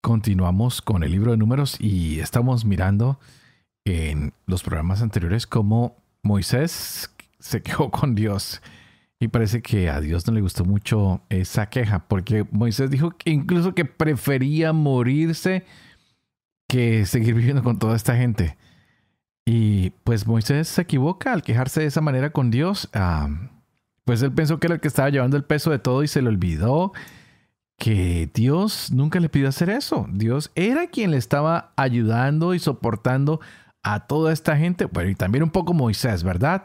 Continuamos con el libro de números y estamos mirando en los programas anteriores cómo Moisés se quejó con Dios. Y parece que a Dios no le gustó mucho esa queja, porque Moisés dijo que incluso que prefería morirse que seguir viviendo con toda esta gente. Y pues Moisés se equivoca al quejarse de esa manera con Dios. Ah, pues él pensó que era el que estaba llevando el peso de todo y se le olvidó que Dios nunca le pidió hacer eso. Dios era quien le estaba ayudando y soportando a toda esta gente. Bueno, y también un poco Moisés, ¿verdad?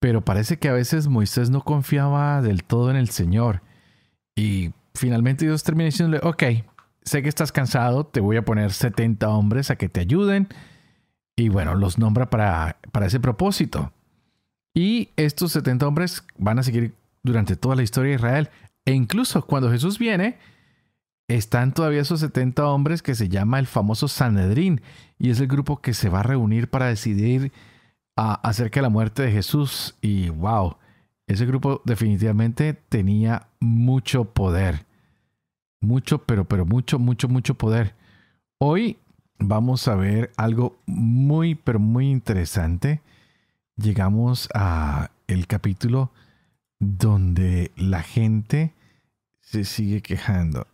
Pero parece que a veces Moisés no confiaba del todo en el Señor. Y finalmente Dios termina diciéndole, ok, sé que estás cansado, te voy a poner 70 hombres a que te ayuden. Y bueno, los nombra para, para ese propósito. Y estos 70 hombres van a seguir durante toda la historia de Israel. E incluso cuando Jesús viene, están todavía esos 70 hombres que se llama el famoso Sanedrín. Y es el grupo que se va a reunir para decidir ah, acerca de la muerte de Jesús. Y wow, ese grupo definitivamente tenía mucho poder. Mucho, pero, pero mucho, mucho, mucho poder. Hoy vamos a ver algo muy, pero muy interesante. Llegamos a el capítulo donde la gente se sigue quejando.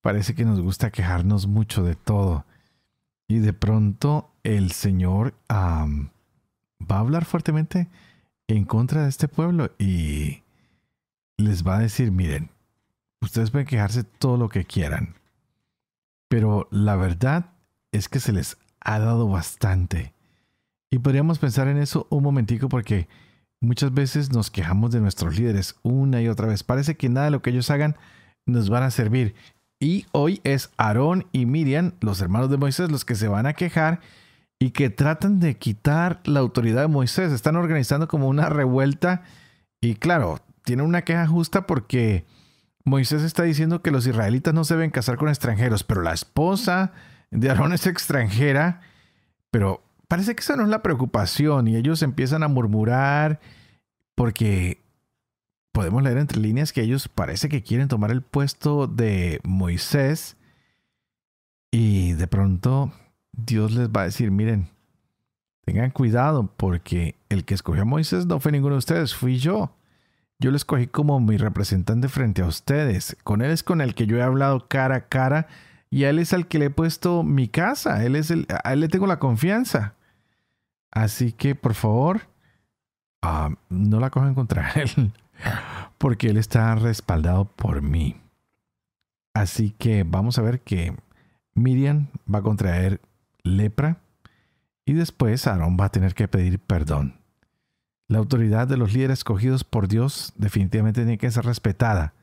parece que nos gusta quejarnos mucho de todo. Y de pronto el Señor va a hablar fuertemente en contra de este pueblo y les va a decir, miren, ustedes pueden quejarse todo lo que quieran, pero la verdad es que se les ha dado bastante. Y podríamos pensar en eso un momentico porque Muchas veces nos quejamos de nuestros líderes una y otra vez. Parece que nada de lo que ellos hagan nos van a servir. Y hoy es Aarón y Miriam, los hermanos de Moisés, los que se van a quejar y que tratan de quitar la autoridad de Moisés. Están organizando como una revuelta y claro, tienen una queja justa porque Moisés está diciendo que los israelitas no se deben casar con extranjeros, pero la esposa de Aarón es extranjera, pero parece que esa no es la preocupación y ellos empiezan a murmurar porque podemos leer entre líneas que ellos parece que quieren tomar el puesto de Moisés y de pronto Dios les va a decir, miren, tengan cuidado porque el que escogió a Moisés no fue ninguno de ustedes, fui yo. Yo lo escogí como mi representante frente a ustedes. Con él es con el que yo he hablado cara a cara y a él es al que le he puesto mi casa. Él es el, a él le tengo la confianza. Así que, por favor, ah, no la cojan contra él, porque él está respaldado por mí. Así que vamos a ver que Miriam va a contraer lepra y después Aarón va a tener que pedir perdón. La autoridad de los líderes escogidos por Dios definitivamente tiene que ser respetada.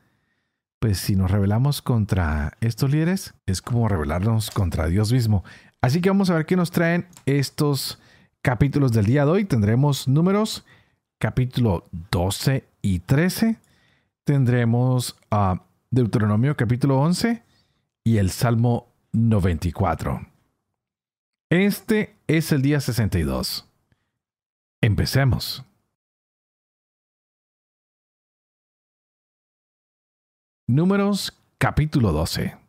Pues si nos rebelamos contra estos líderes, es como rebelarnos contra Dios mismo. Así que vamos a ver qué nos traen estos capítulos del día de hoy. Tendremos números, capítulo 12 y 13. Tendremos uh, Deuteronomio capítulo 11 y el Salmo 94. Este es el día 62. Empecemos. Números capítulo 12.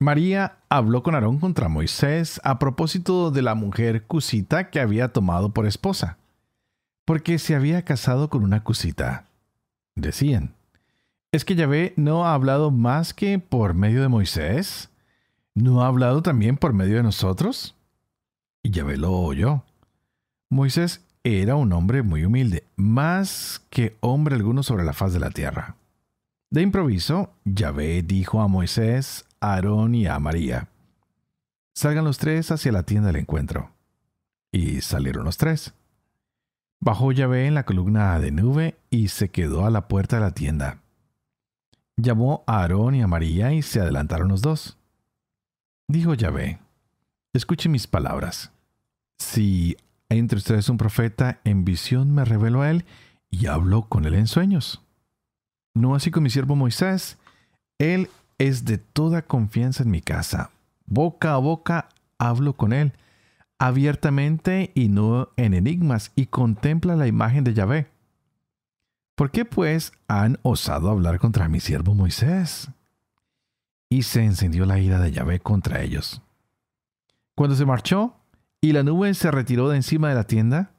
María habló con Aarón contra Moisés a propósito de la mujer cusita que había tomado por esposa, porque se había casado con una cusita. Decían, ¿es que Yahvé no ha hablado más que por medio de Moisés? ¿No ha hablado también por medio de nosotros? Y Yahvé lo oyó. Moisés era un hombre muy humilde, más que hombre alguno sobre la faz de la tierra. De improviso, Yahvé dijo a Moisés, Aarón y a María. Salgan los tres hacia la tienda del encuentro. Y salieron los tres. Bajó Yahvé en la columna de nube y se quedó a la puerta de la tienda. Llamó a Aarón y a María y se adelantaron los dos. Dijo Yahvé, escuche mis palabras. Si entre ustedes un profeta, en visión me reveló a él y habló con él en sueños. No así con mi siervo Moisés. Él es de toda confianza en mi casa. Boca a boca hablo con él, abiertamente y no en enigmas, y contempla la imagen de Yahvé. ¿Por qué pues han osado hablar contra mi siervo Moisés? Y se encendió la ira de Yahvé contra ellos. Cuando se marchó y la nube se retiró de encima de la tienda,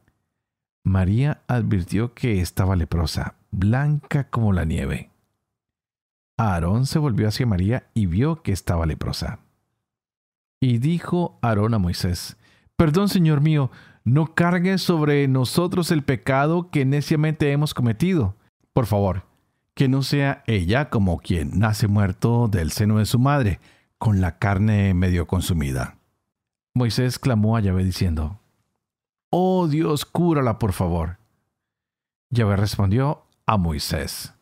María advirtió que estaba leprosa, blanca como la nieve. Aarón se volvió hacia María y vio que estaba leprosa. Y dijo Aarón a Moisés, Perdón, Señor mío, no cargues sobre nosotros el pecado que neciamente hemos cometido. Por favor, que no sea ella como quien nace muerto del seno de su madre, con la carne medio consumida. Moisés clamó a Yahvé diciendo, Oh Dios, cúrala por favor. Yahvé respondió a Moisés,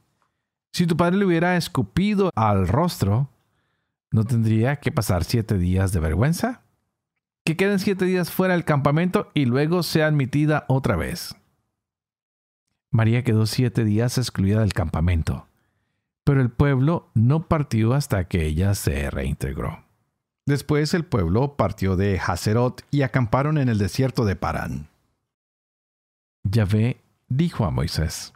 Si tu padre le hubiera escupido al rostro, ¿no tendría que pasar siete días de vergüenza? que queden siete días fuera del campamento y luego sea admitida otra vez. María quedó siete días excluida del campamento, pero el pueblo no partió hasta que ella se reintegró. Después el pueblo partió de Haserot y acamparon en el desierto de Parán. Yahvé dijo a Moisés,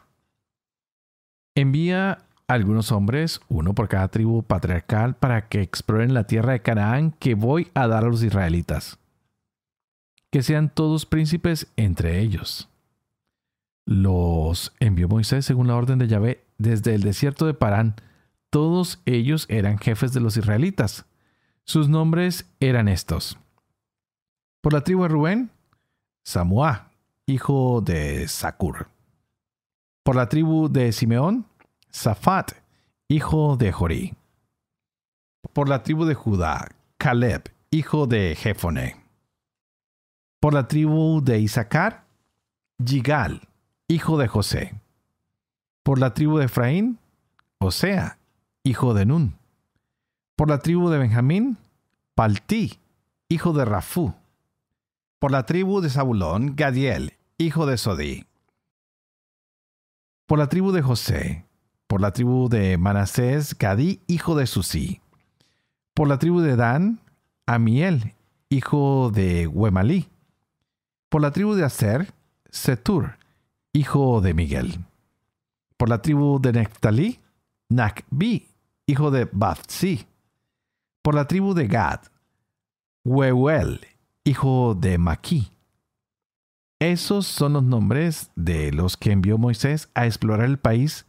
Envía algunos hombres, uno por cada tribu patriarcal, para que exploren la tierra de Canaán que voy a dar a los israelitas que sean todos príncipes entre ellos. Los envió Moisés según la orden de Yahvé desde el desierto de Parán. Todos ellos eran jefes de los israelitas. Sus nombres eran estos. Por la tribu de Rubén, Samuá, hijo de Sacur. Por la tribu de Simeón, Safat, hijo de Jorí. Por la tribu de Judá, Caleb, hijo de Jefone. Por la tribu de Isaacar, Yigal, hijo de José. Por la tribu de Efraín, Osea, hijo de Nun. Por la tribu de Benjamín, Paltí, hijo de Rafú. Por la tribu de Zabulón, Gadiel, hijo de Sodí. Por la tribu de José, por la tribu de Manasés, Gadí, hijo de Susí. Por la tribu de Dan, Amiel, hijo de Huemalí. Por la tribu de Aser, Setur, hijo de Miguel. Por la tribu de Neftalí, Nakbi, hijo de Bathsi. Por la tribu de Gad, Weuel, hijo de Maquí. Esos son los nombres de los que envió Moisés a explorar el país,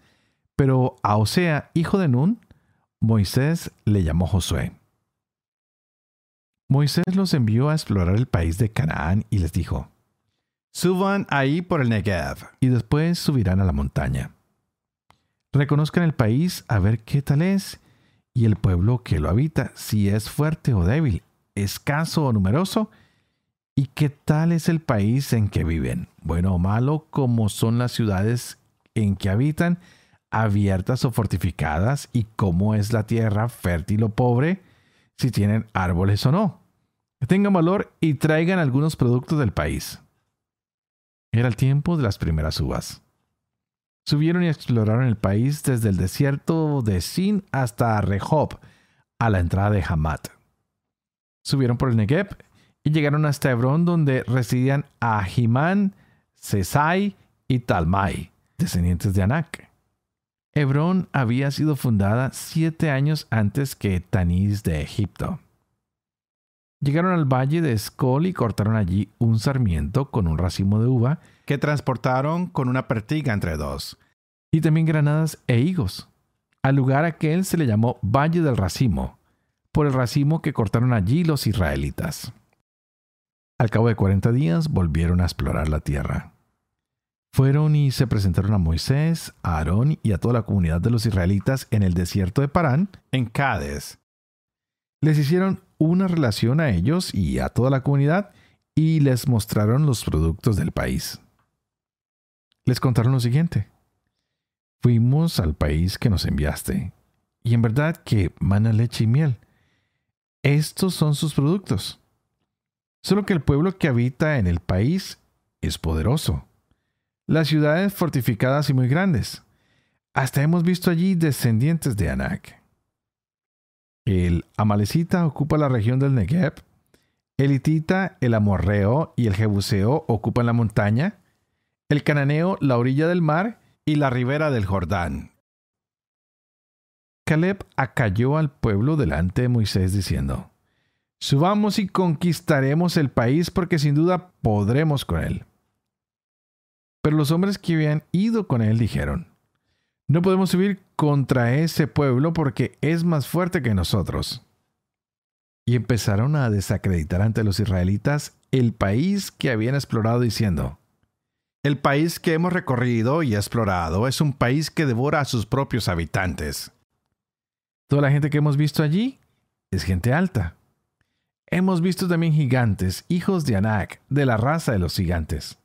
pero a Osea, hijo de Nun, Moisés le llamó Josué. Moisés los envió a explorar el país de Canaán y les dijo, Suban ahí por el Negev y después subirán a la montaña. Reconozcan el país a ver qué tal es y el pueblo que lo habita, si es fuerte o débil, escaso o numeroso, y qué tal es el país en que viven, bueno o malo, como son las ciudades en que habitan, abiertas o fortificadas, y cómo es la tierra fértil o pobre, si tienen árboles o no. Tengan valor y traigan algunos productos del país. Era el tiempo de las primeras uvas. Subieron y exploraron el país desde el desierto de Sin hasta Rehob, a la entrada de Hamat. Subieron por el Negev y llegaron hasta Hebrón, donde residían Ahimán, Sesai y Talmai, descendientes de Anak. Hebrón había sido fundada siete años antes que Tanis de Egipto. Llegaron al valle de Escol y cortaron allí un sarmiento con un racimo de uva que transportaron con una pertiga entre dos, y también granadas e higos. Al lugar aquel se le llamó Valle del Racimo, por el racimo que cortaron allí los israelitas. Al cabo de cuarenta días volvieron a explorar la tierra. Fueron y se presentaron a Moisés, a Aarón y a toda la comunidad de los israelitas en el desierto de Parán, en Cádiz. Les hicieron una relación a ellos y a toda la comunidad y les mostraron los productos del país. Les contaron lo siguiente. Fuimos al país que nos enviaste, y en verdad que mana leche y miel. Estos son sus productos. Solo que el pueblo que habita en el país es poderoso. Las ciudades fortificadas y muy grandes. Hasta hemos visto allí descendientes de Anak. El Amalecita ocupa la región del Negev. El Hitita, el Amorreo y el Jebuseo ocupan la montaña. El Cananeo, la orilla del mar y la ribera del Jordán. Caleb acalló al pueblo delante de Moisés diciendo, Subamos y conquistaremos el país porque sin duda podremos con él. Pero los hombres que habían ido con él dijeron, No podemos subir contra ese pueblo porque es más fuerte que nosotros. Y empezaron a desacreditar ante los israelitas el país que habían explorado diciendo, El país que hemos recorrido y explorado es un país que devora a sus propios habitantes. Toda la gente que hemos visto allí es gente alta Hemos visto también gigantes, hijos de Anak, de la raza de los gigantes.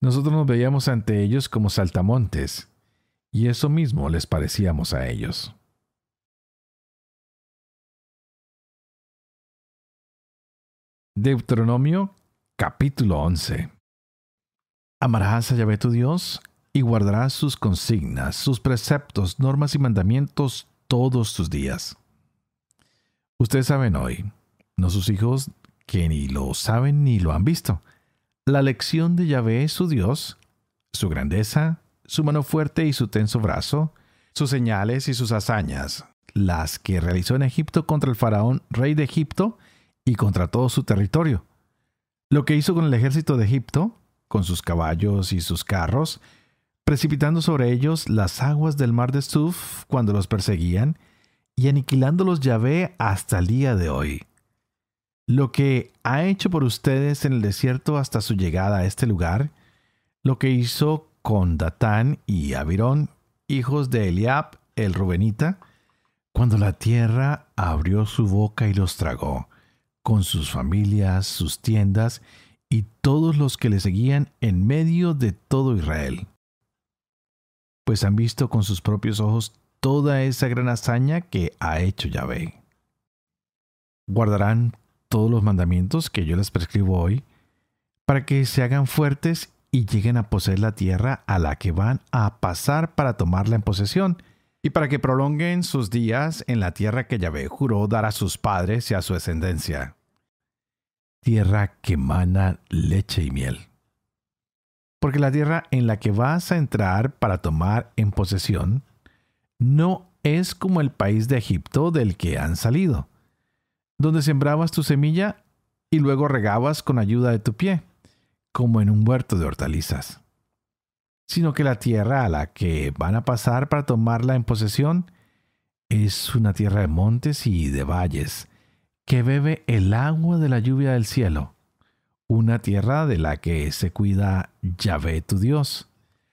Nosotros nos veíamos ante ellos como saltamontes, y eso mismo les parecíamos a ellos. Deuteronomio capítulo 11 Amarás a Yahvé tu Dios y guardarás sus consignas, sus preceptos, normas y mandamientos todos tus días. Ustedes saben hoy no sus hijos que ni lo saben ni lo han visto. La lección de Yahvé, su Dios, su grandeza, su mano fuerte y su tenso brazo, sus señales y sus hazañas, las que realizó en Egipto contra el faraón, rey de Egipto, y contra todo su territorio. Lo que hizo con el ejército de Egipto, con sus caballos y sus carros, precipitando sobre ellos las aguas del mar de Suf cuando los perseguían, y aniquilándolos Yahvé hasta el día de hoy lo que ha hecho por ustedes en el desierto hasta su llegada a este lugar, lo que hizo con Datán y Abirón, hijos de Eliab, el Rubenita, cuando la tierra abrió su boca y los tragó, con sus familias, sus tiendas y todos los que le seguían en medio de todo Israel. Pues han visto con sus propios ojos toda esa gran hazaña que ha hecho Yahvé. Guardarán todos los mandamientos que yo les prescribo hoy, para que se hagan fuertes y lleguen a poseer la tierra a la que van a pasar para tomarla en posesión, y para que prolonguen sus días en la tierra que Yahvé juró dar a sus padres y a su descendencia. Tierra que mana leche y miel. Porque la tierra en la que vas a entrar para tomar en posesión no es como el país de Egipto del que han salido donde sembrabas tu semilla y luego regabas con ayuda de tu pie, como en un huerto de hortalizas. Sino que la tierra a la que van a pasar para tomarla en posesión es una tierra de montes y de valles, que bebe el agua de la lluvia del cielo, una tierra de la que se cuida Yahvé tu Dios.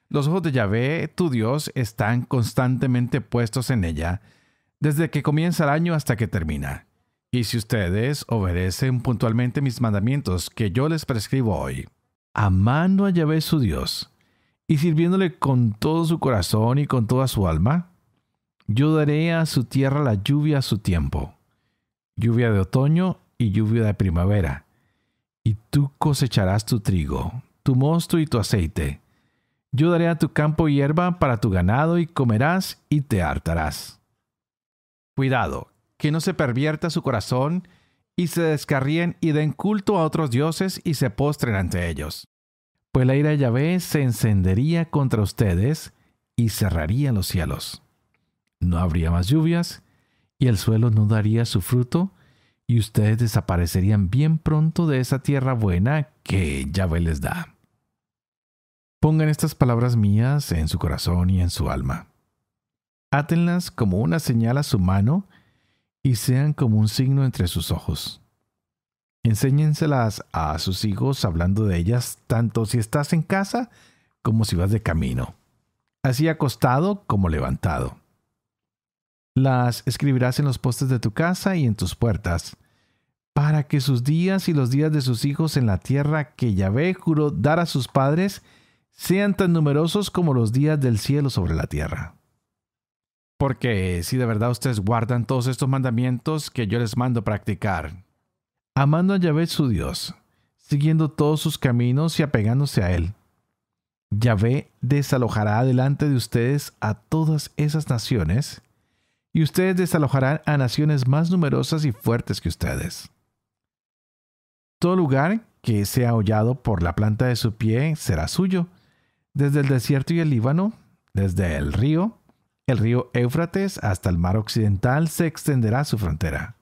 Los ojos de Yahvé tu Dios están constantemente puestos en ella, desde que comienza el año hasta que termina y si ustedes obedecen puntualmente mis mandamientos que yo les prescribo hoy, amando a Yahvé su Dios y sirviéndole con todo su corazón y con toda su alma, yo daré a su tierra la lluvia a su tiempo, lluvia de otoño y lluvia de primavera, y tú cosecharás tu trigo, tu mosto y tu aceite. Yo daré a tu campo hierba para tu ganado y comerás y te hartarás. Cuidado, que no se pervierta su corazón y se descarríen y den culto a otros dioses y se postren ante ellos. Pues la ira de Yahvé se encendería contra ustedes y cerraría los cielos. No habría más lluvias y el suelo no daría su fruto y ustedes desaparecerían bien pronto de esa tierra buena que Yahvé les da. Pongan estas palabras mías en su corazón y en su alma. Átenlas como una señal a su mano y sean como un signo entre sus ojos. Enséñenselas a sus hijos hablando de ellas tanto si estás en casa como si vas de camino, así acostado como levantado. Las escribirás en los postes de tu casa y en tus puertas, para que sus días y los días de sus hijos en la tierra que Yahvé juró dar a sus padres sean tan numerosos como los días del cielo sobre la tierra. Porque si de verdad ustedes guardan todos estos mandamientos que yo les mando practicar, amando a Yahvé su Dios, siguiendo todos sus caminos y apegándose a Él, Yahvé desalojará delante de ustedes a todas esas naciones, y ustedes desalojarán a naciones más numerosas y fuertes que ustedes. Todo lugar que sea hollado por la planta de su pie será suyo, desde el desierto y el Líbano, desde el río, el río Éufrates hasta el mar occidental se extenderá su frontera.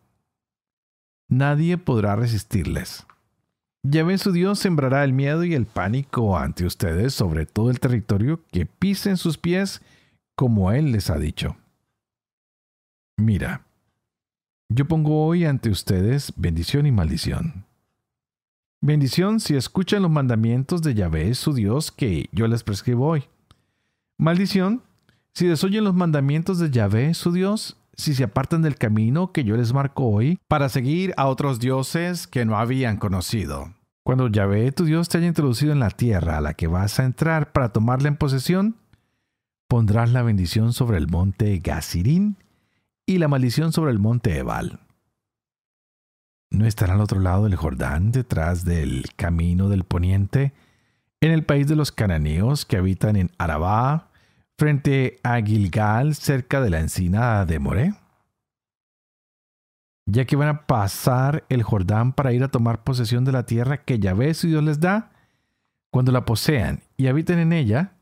Nadie podrá resistirles. Yahvé su Dios sembrará el miedo y el pánico ante ustedes sobre todo el territorio que pisen sus pies, como Él les ha dicho. Mira, yo pongo hoy ante ustedes bendición y maldición. Bendición si escuchan los mandamientos de Yahvé su Dios que yo les prescribo hoy. Maldición si desoyen los mandamientos de Yahvé su Dios, si se apartan del camino que yo les marco hoy para seguir a otros dioses que no habían conocido. Cuando Yahvé tu Dios te haya introducido en la tierra a la que vas a entrar para tomarla en posesión, pondrás la bendición sobre el monte Gazirín y la maldición sobre el monte Ebal. ¿No estará al otro lado del Jordán, detrás del camino del poniente, en el país de los cananeos que habitan en Arabá, frente a Gilgal, cerca de la encina de Moré? Ya que van a pasar el Jordán para ir a tomar posesión de la tierra que Yahvé su Dios les da, cuando la posean y habiten en ella,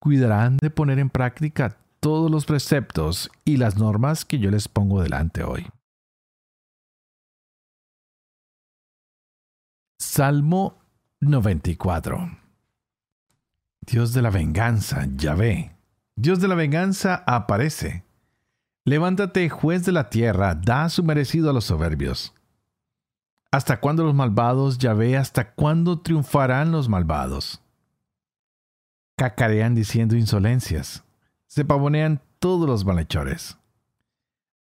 cuidarán de poner en práctica todos los preceptos y las normas que yo les pongo delante hoy. Salmo 94 Dios de la venganza, Yahvé. Dios de la venganza aparece. Levántate, juez de la tierra, da su merecido a los soberbios. ¿Hasta cuándo los malvados, Yahvé, hasta cuándo triunfarán los malvados? Cacarean diciendo insolencias, se pavonean todos los malhechores.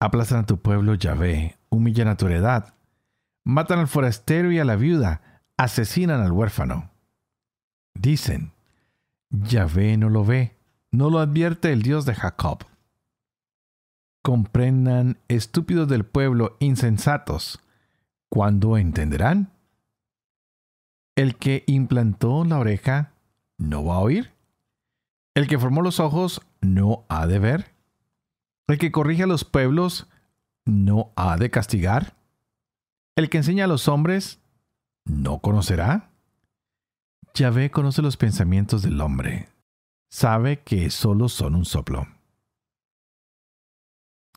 Aplastan a tu pueblo, Yahvé, humillan a tu heredad, matan al forastero y a la viuda, asesinan al huérfano. Dicen, Yahvé no lo ve, no lo advierte el Dios de Jacob. Comprendan, estúpidos del pueblo, insensatos, ¿cuándo entenderán? El que implantó la oreja no va a oír. El que formó los ojos no ha de ver. El que corrige a los pueblos no ha de castigar. El que enseña a los hombres no conocerá. Yahvé conoce los pensamientos del hombre, sabe que solo son un soplo.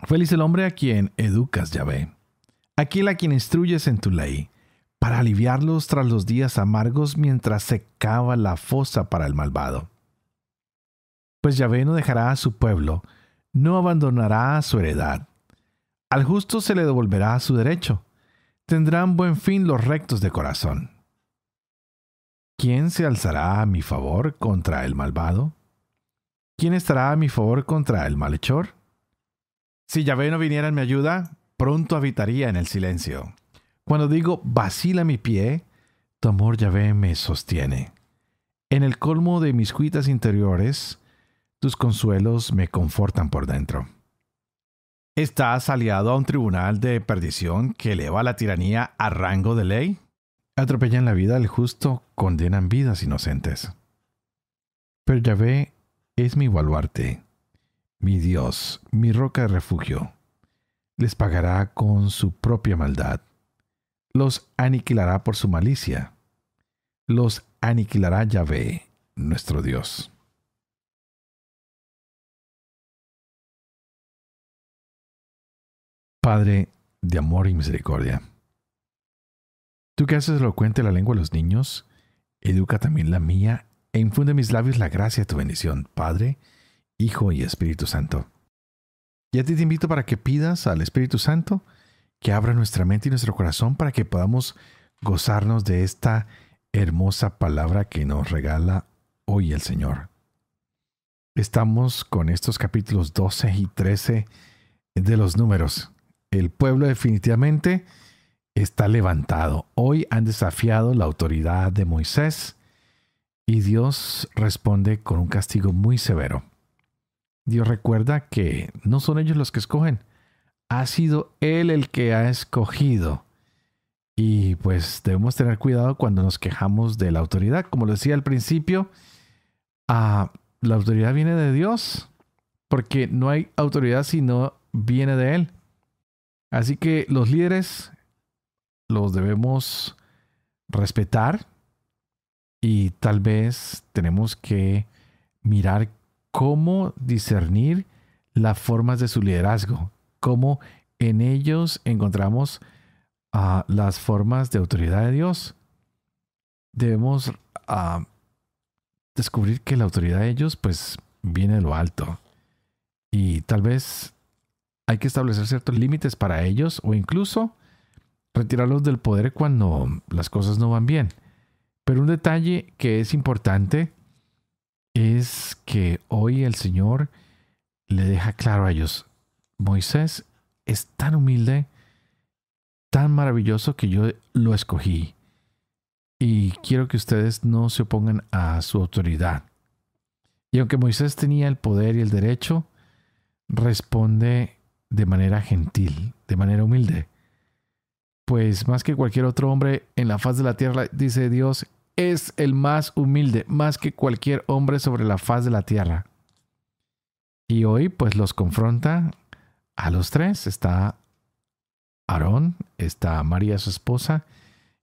Feliz el hombre a quien educas, Yahvé, aquel a quien instruyes en tu ley, para aliviarlos tras los días amargos mientras se cava la fosa para el malvado. Pues Yahvé no dejará a su pueblo, no abandonará a su heredad. Al justo se le devolverá su derecho. Tendrán buen fin los rectos de corazón. ¿Quién se alzará a mi favor contra el malvado? ¿Quién estará a mi favor contra el malhechor? Si Yahvé no viniera en mi ayuda, pronto habitaría en el silencio. Cuando digo vacila mi pie, tu amor Yahvé me sostiene. En el colmo de mis cuitas interiores, tus consuelos me confortan por dentro. ¿Estás aliado a un tribunal de perdición que eleva la tiranía a rango de ley? Atropellan la vida al justo, condenan vidas inocentes. Pero Yahvé es mi baluarte, mi Dios, mi roca de refugio. Les pagará con su propia maldad. Los aniquilará por su malicia. Los aniquilará Yahvé, nuestro Dios. Padre de amor y misericordia. Tú que haces elocuente la lengua de los niños, educa también la mía e infunde en mis labios la gracia de tu bendición, Padre, Hijo y Espíritu Santo. Y a ti te invito para que pidas al Espíritu Santo que abra nuestra mente y nuestro corazón para que podamos gozarnos de esta hermosa palabra que nos regala hoy el Señor. Estamos con estos capítulos 12 y 13 de los números. El pueblo definitivamente está levantado. Hoy han desafiado la autoridad de Moisés y Dios responde con un castigo muy severo. Dios recuerda que no son ellos los que escogen, ha sido Él el que ha escogido. Y pues debemos tener cuidado cuando nos quejamos de la autoridad. Como lo decía al principio, ah, la autoridad viene de Dios, porque no hay autoridad si no viene de Él. Así que los líderes los debemos respetar y tal vez tenemos que mirar cómo discernir las formas de su liderazgo, cómo en ellos encontramos uh, las formas de autoridad de Dios. Debemos uh, descubrir que la autoridad de ellos pues viene de lo alto y tal vez hay que establecer ciertos límites para ellos o incluso retirarlos del poder cuando las cosas no van bien. Pero un detalle que es importante es que hoy el Señor le deja claro a ellos, Moisés es tan humilde, tan maravilloso que yo lo escogí. Y quiero que ustedes no se opongan a su autoridad. Y aunque Moisés tenía el poder y el derecho, responde de manera gentil, de manera humilde. Pues más que cualquier otro hombre en la faz de la tierra, dice Dios, es el más humilde, más que cualquier hombre sobre la faz de la tierra. Y hoy pues los confronta a los tres. Está Aarón, está María su esposa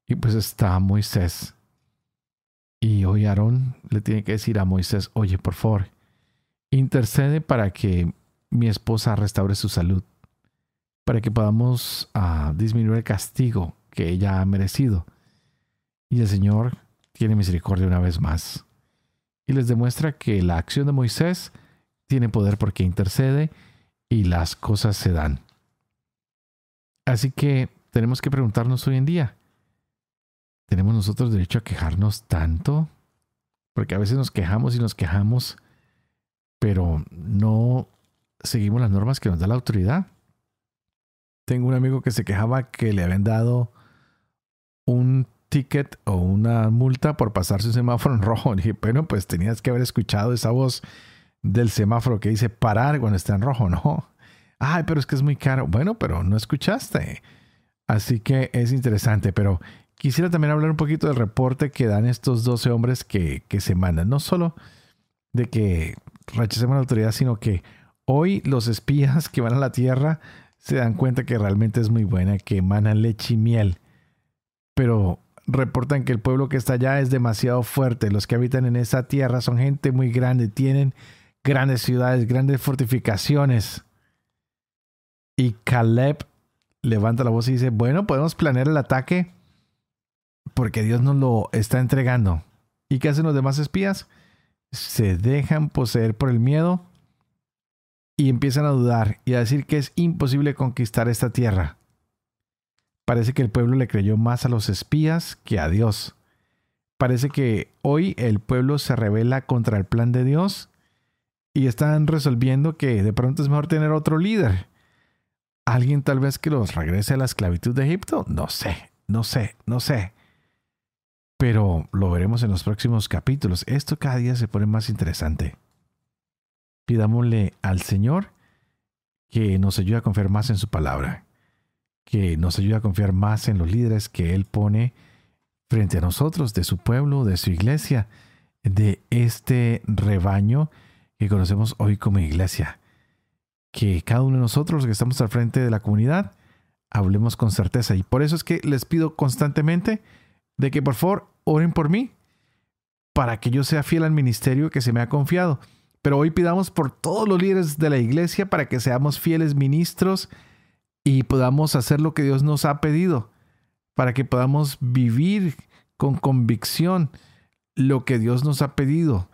y pues está Moisés. Y hoy Aarón le tiene que decir a Moisés, oye, por favor, intercede para que mi esposa restaure su salud, para que podamos ah, disminuir el castigo que ella ha merecido. Y el Señor tiene misericordia una vez más. Y les demuestra que la acción de Moisés tiene poder porque intercede y las cosas se dan. Así que tenemos que preguntarnos hoy en día, ¿tenemos nosotros derecho a quejarnos tanto? Porque a veces nos quejamos y nos quejamos, pero no seguimos las normas que nos da la autoridad. Tengo un amigo que se quejaba que le habían dado un ticket o una multa por pasarse un semáforo en rojo. dije, bueno, pues tenías que haber escuchado esa voz del semáforo que dice parar cuando está en rojo, ¿no? Ay, pero es que es muy caro. Bueno, pero no escuchaste. Así que es interesante, pero quisiera también hablar un poquito del reporte que dan estos 12 hombres que, que se mandan. No solo de que rechacemos la autoridad, sino que hoy los espías que van a la tierra se dan cuenta que realmente es muy buena, que emanan leche y miel. Pero reportan que el pueblo que está allá es demasiado fuerte. Los que habitan en esa tierra son gente muy grande, tienen grandes ciudades, grandes fortificaciones. Y Caleb levanta la voz y dice, bueno, podemos planear el ataque porque Dios nos lo está entregando. ¿Y qué hacen los demás espías? Se dejan poseer por el miedo y empiezan a dudar y a decir que es imposible conquistar esta tierra. Parece que el pueblo le creyó más a los espías que a Dios. Parece que hoy el pueblo se revela contra el plan de Dios y están resolviendo que de pronto es mejor tener otro líder. ¿Alguien tal vez que los regrese a la esclavitud de Egipto? No sé, no sé, no sé. Pero lo veremos en los próximos capítulos. Esto cada día se pone más interesante. Pidámosle al Señor que nos ayude a confiar más en su palabra, que nos ayude a confiar más en los líderes que Él pone frente a nosotros, de su pueblo, de su iglesia, de este rebaño que conocemos hoy como iglesia. Que cada uno de nosotros que estamos al frente de la comunidad hablemos con certeza. Y por eso es que les pido constantemente de que por favor oren por mí para que yo sea fiel al ministerio que se me ha confiado. Pero hoy pidamos por todos los líderes de la iglesia para que seamos fieles ministros y podamos hacer lo que Dios nos ha pedido, para que podamos vivir con convicción lo que Dios nos ha pedido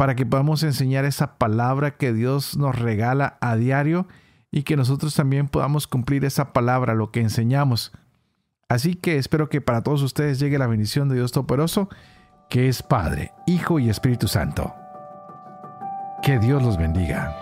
para que podamos enseñar esa palabra que Dios nos regala a diario y que nosotros también podamos cumplir esa palabra, lo que enseñamos. Así que espero que para todos ustedes llegue la bendición de Dios Todopoderoso, que es Padre, Hijo y Espíritu Santo. Que Dios los bendiga.